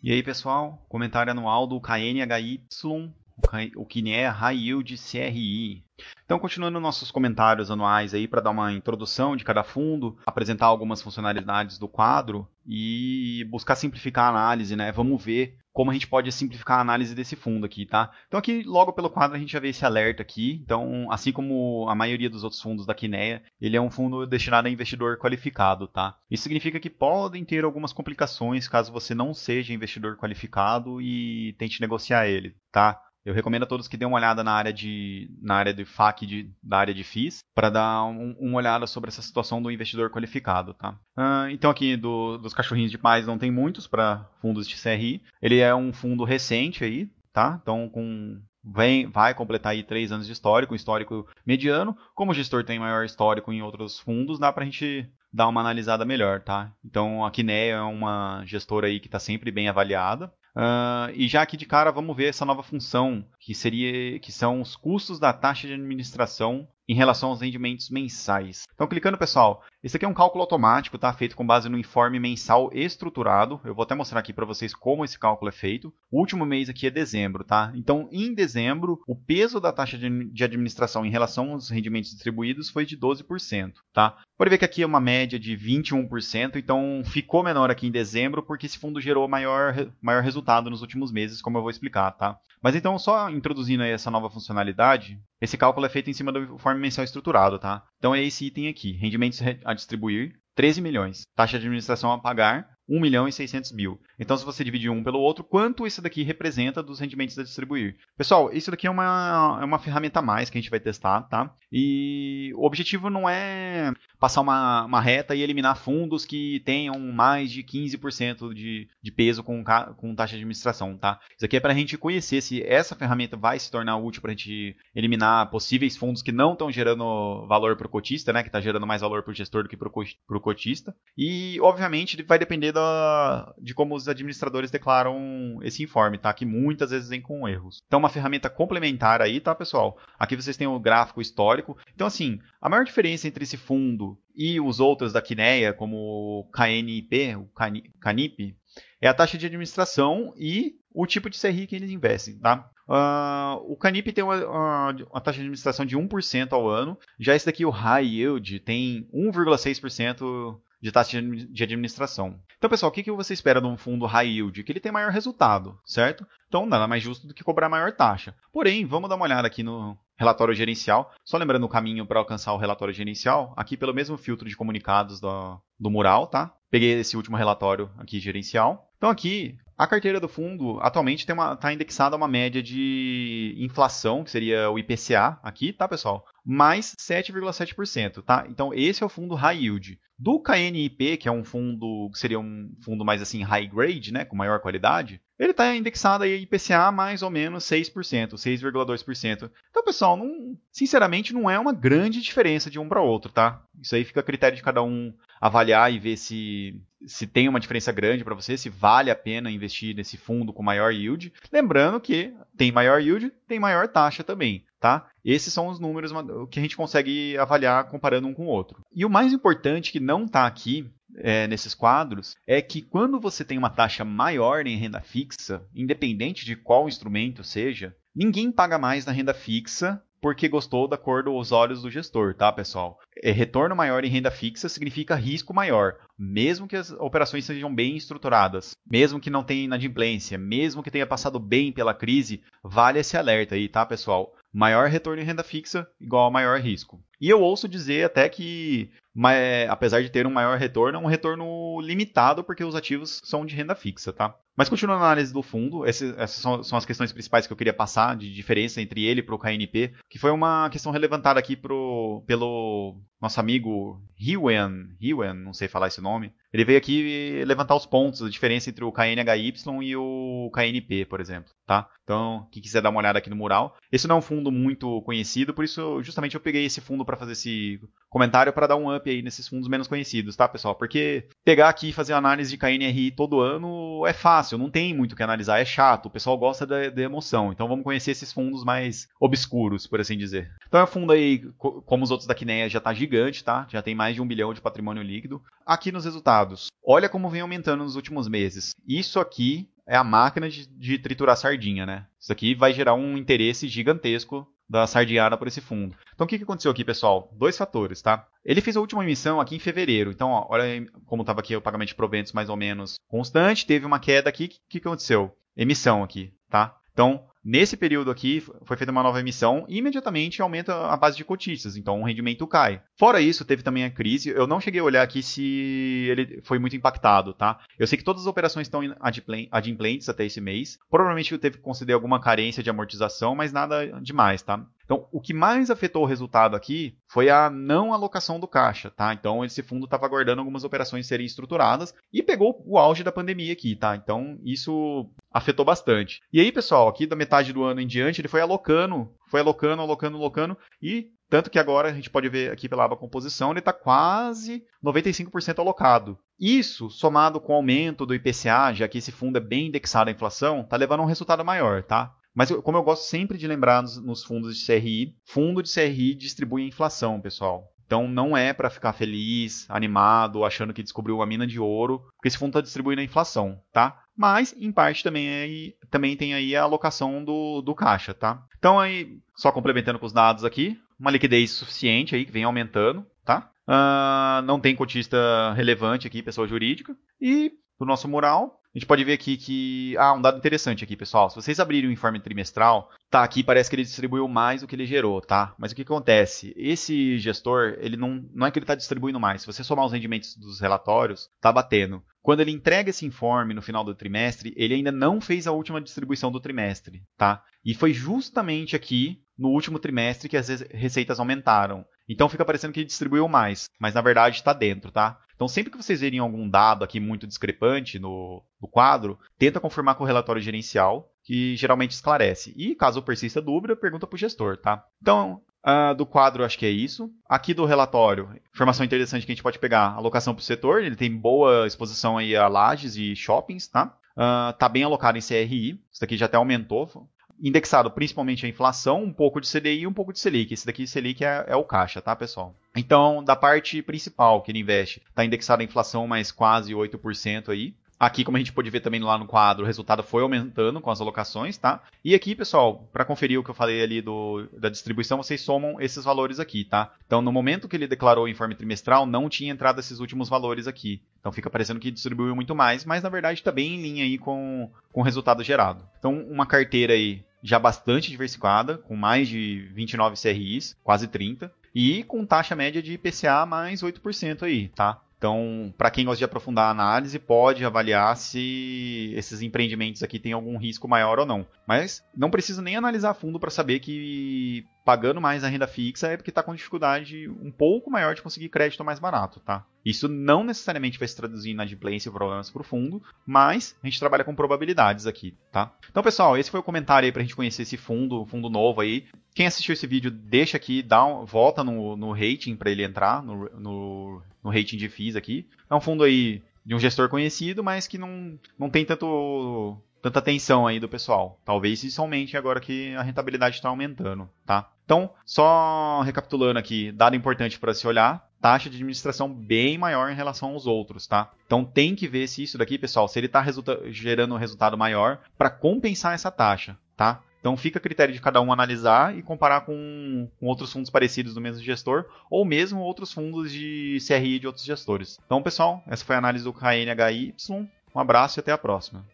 E aí, pessoal, comentário anual do KNHY, o KINEA High Yield CRI. Então, continuando nossos comentários anuais aí para dar uma introdução de cada fundo, apresentar algumas funcionalidades do quadro e buscar simplificar a análise, né? Vamos ver como a gente pode simplificar a análise desse fundo aqui, tá? Então aqui logo pelo quadro a gente já vê esse alerta aqui. Então, assim como a maioria dos outros fundos da Kinea, ele é um fundo destinado a investidor qualificado, tá? Isso significa que podem ter algumas complicações caso você não seja investidor qualificado e tente negociar ele, tá? Eu recomendo a todos que dêem uma olhada na área de na área de FAQ de, da área de FIIs para dar um, uma olhada sobre essa situação do investidor qualificado, tá? Uh, então aqui do, dos cachorrinhos de paz não tem muitos para fundos de CRI. Ele é um fundo recente aí, tá? Então com vem, vai completar aí três anos de histórico, histórico mediano. Como o gestor tem maior histórico em outros fundos, dá para a gente dar uma analisada melhor, tá? Então a Kinea é uma gestora aí que está sempre bem avaliada. Uh, e já aqui de cara vamos ver essa nova função que seria que são os custos da taxa de administração em relação aos rendimentos mensais. Então, clicando, pessoal, esse aqui é um cálculo automático, tá? Feito com base no informe mensal estruturado. Eu vou até mostrar aqui para vocês como esse cálculo é feito. O último mês aqui é dezembro, tá? Então, em dezembro, o peso da taxa de administração em relação aos rendimentos distribuídos foi de 12%, tá? Pode ver que aqui é uma média de 21%, então ficou menor aqui em dezembro porque esse fundo gerou maior, maior resultado nos últimos meses, como eu vou explicar, tá? Mas então, só introduzindo aí essa nova funcionalidade, esse cálculo é feito em cima do informe mensal estruturado, tá? Então é esse item aqui, rendimentos a distribuir, 13 milhões. Taxa de administração a pagar, 1 milhão e 600 mil. Então, se você dividir um pelo outro, quanto isso daqui representa dos rendimentos a distribuir? Pessoal, isso daqui é uma, é uma ferramenta a mais que a gente vai testar, tá? E o objetivo não é passar uma, uma reta e eliminar fundos que tenham mais de 15% de, de peso com, com taxa de administração, tá? Isso aqui é para a gente conhecer se essa ferramenta vai se tornar útil para a gente eliminar possíveis fundos que não estão gerando valor para o cotista, né? Que está gerando mais valor para o gestor do que para o cotista. E, obviamente, vai depender da, de como os administradores declaram esse informe, tá? Que muitas vezes vem com erros. Então, uma ferramenta complementar aí, tá, pessoal? Aqui vocês têm o gráfico histórico. Então, assim, a maior diferença entre esse fundo e os outros da Kinea, como o KNIP, o CANIP, é a taxa de administração e o tipo de CRI que eles investem, tá? Uh, o Canip tem uma, uma, uma, taxa de administração de 1% ao ano. Já esse daqui, o High Yield, tem 1,6% de taxa de administração. Então, pessoal, o que, que você espera de um fundo high yield? Que ele tem maior resultado, certo? Então, nada mais justo do que cobrar maior taxa. Porém, vamos dar uma olhada aqui no relatório gerencial. Só lembrando o caminho para alcançar o relatório gerencial, aqui pelo mesmo filtro de comunicados do, do mural, tá? Peguei esse último relatório aqui gerencial. Então, aqui, a carteira do fundo atualmente está indexada a uma média de inflação, que seria o IPCA aqui, tá, pessoal? Mais 7,7%, tá? Então, esse é o fundo high yield. Do KNIP, que é um fundo que seria um fundo mais assim high grade, né, com maior qualidade, ele está indexado aí IPCA mais ou menos 6%, 6,2%. Então, pessoal, não, sinceramente não é uma grande diferença de um para outro, tá? Isso aí fica a critério de cada um avaliar e ver se se tem uma diferença grande para você, se vale a pena investir nesse fundo com maior yield. Lembrando que tem maior yield, tem maior taxa também, tá? Esses são os números que a gente consegue avaliar comparando um com o outro. E o mais importante que não está aqui é, nesses quadros é que quando você tem uma taxa maior em renda fixa, independente de qual instrumento seja, ninguém paga mais na renda fixa porque gostou da cor dos olhos do gestor, tá, pessoal? É, retorno maior em renda fixa significa risco maior, mesmo que as operações sejam bem estruturadas, mesmo que não tenha inadimplência, mesmo que tenha passado bem pela crise, vale esse alerta aí, tá, pessoal? Maior retorno em renda fixa igual a maior risco. E eu ouço dizer até que, apesar de ter um maior retorno, é um retorno limitado porque os ativos são de renda fixa, tá? Mas continuando a análise do fundo, essas são, são, as questões principais que eu queria passar de diferença entre ele para o KNP, que foi uma questão levantada aqui pro, pelo nosso amigo Hiwen, Hiwen, não sei falar esse nome, ele veio aqui levantar os pontos, a diferença entre o KNHY e o KNP, por exemplo, tá? Então, quem quiser dar uma olhada aqui no mural. Esse não é um fundo muito conhecido, por isso justamente eu peguei esse fundo para fazer esse comentário para dar um up aí nesses fundos menos conhecidos, tá, pessoal? Porque pegar aqui e fazer análise de KNRI todo ano é fácil, não tem muito o que analisar, é chato, o pessoal gosta da, emoção. Então vamos conhecer esses fundos mais obscuros, por assim dizer. Então é um fundo aí, como os outros da Kinea, já tá gigante, tá? Já tem mais de um bilhão de patrimônio líquido. Aqui nos resultados, olha como vem aumentando nos últimos meses. Isso aqui é a máquina de, de triturar sardinha, né? Isso aqui vai gerar um interesse gigantesco da sardinhada por esse fundo. Então o que, que aconteceu aqui, pessoal? Dois fatores, tá? Ele fez a última emissão aqui em fevereiro. Então, ó, olha como estava aqui o pagamento de proventos mais ou menos constante. Teve uma queda aqui. O que, que aconteceu? Emissão aqui, tá? Então, Nesse período aqui, foi feita uma nova emissão e imediatamente aumenta a base de cotistas, então o rendimento cai. Fora isso, teve também a crise. Eu não cheguei a olhar aqui se ele foi muito impactado, tá? Eu sei que todas as operações estão adimplentes até esse mês. Provavelmente teve que conceder alguma carência de amortização, mas nada demais, tá? Então, o que mais afetou o resultado aqui foi a não alocação do caixa, tá? Então, esse fundo estava aguardando algumas operações serem estruturadas e pegou o auge da pandemia aqui, tá? Então, isso afetou bastante. E aí, pessoal, aqui da metade do ano em diante, ele foi alocando, foi alocando, alocando, alocando e tanto que agora a gente pode ver aqui pela aba composição, ele está quase 95% alocado. Isso, somado com o aumento do IPCA, já que esse fundo é bem indexado à inflação, está levando a um resultado maior, tá? Mas como eu gosto sempre de lembrar nos, fundos de CRI, fundo de CRI distribui a inflação, pessoal. Então não é para ficar feliz, animado, achando que descobriu uma mina de ouro, porque esse fundo está distribuindo a inflação, tá? Mas, em parte, também, é, também tem aí a alocação do, do caixa, tá? Então aí, só complementando com os dados aqui, uma liquidez suficiente aí, que vem aumentando, tá? Uh, não tem cotista relevante aqui, pessoa jurídica. E do nosso mural, a gente pode ver aqui que. Ah, um dado interessante aqui, pessoal. Se vocês abrirem o informe trimestral, tá aqui, parece que ele distribuiu mais do que ele gerou, tá? Mas o que acontece? Esse gestor, ele não, não é que ele está distribuindo mais. Se você somar os rendimentos dos relatórios, tá batendo. Quando ele entrega esse informe no final do trimestre, ele ainda não fez a última distribuição do trimestre, tá? E foi justamente aqui no último trimestre que as receitas aumentaram. Então fica parecendo que ele distribuiu mais, mas na verdade está dentro, tá? Então, sempre que vocês verem algum dado aqui muito discrepante no, no quadro, tenta confirmar com o relatório gerencial, que geralmente esclarece. E caso persista dúvida, pergunta para o gestor, tá? Então, uh, do quadro, acho que é isso. Aqui do relatório, informação interessante que a gente pode pegar: alocação para o setor, ele tem boa exposição aí a lajes e shoppings, tá? Uh, tá bem alocado em CRI, isso daqui já até aumentou, indexado principalmente a inflação, um pouco de CDI e um pouco de Selic. Esse daqui, Selic, é, é o caixa, tá, pessoal? Então, da parte principal que ele investe, está indexado a inflação mais quase 8% aí. Aqui, como a gente pode ver também lá no quadro, o resultado foi aumentando com as alocações, tá? E aqui, pessoal, para conferir o que eu falei ali do, da distribuição, vocês somam esses valores aqui, tá? Então, no momento que ele declarou o informe trimestral, não tinha entrado esses últimos valores aqui. Então, fica parecendo que distribuiu muito mais, mas na verdade está bem em linha aí com, com o resultado gerado. Então, uma carteira aí já bastante diversificada, com mais de 29 CRIs, quase 30, e com taxa média de IPCA mais 8% aí, tá? Então, para quem gosta de aprofundar a análise, pode avaliar se esses empreendimentos aqui têm algum risco maior ou não. Mas não precisa nem analisar a fundo para saber que pagando mais a renda fixa é porque está com dificuldade um pouco maior de conseguir crédito mais barato, tá? Isso não necessariamente vai se traduzir em inadimplência e problemas para o fundo, mas a gente trabalha com probabilidades aqui, tá? Então, pessoal, esse foi o comentário aí para a gente conhecer esse fundo, fundo novo aí. Quem assistiu esse vídeo, deixa aqui, dá um, volta no, no rating para ele entrar, no, no, no rating de FIIs aqui. É um fundo aí de um gestor conhecido, mas que não, não tem tanto tanta atenção aí do pessoal. Talvez isso aumente agora que a rentabilidade está aumentando, tá? Então, só recapitulando aqui, dado importante para se olhar, taxa de administração bem maior em relação aos outros, tá? Então tem que ver se isso daqui, pessoal, se ele está gerando um resultado maior para compensar essa taxa, tá? Então fica a critério de cada um analisar e comparar com, com, outros fundos parecidos do mesmo gestor, ou mesmo outros fundos de CRI de outros gestores. Então, pessoal, essa foi a análise do KNHY. Um abraço e até a próxima.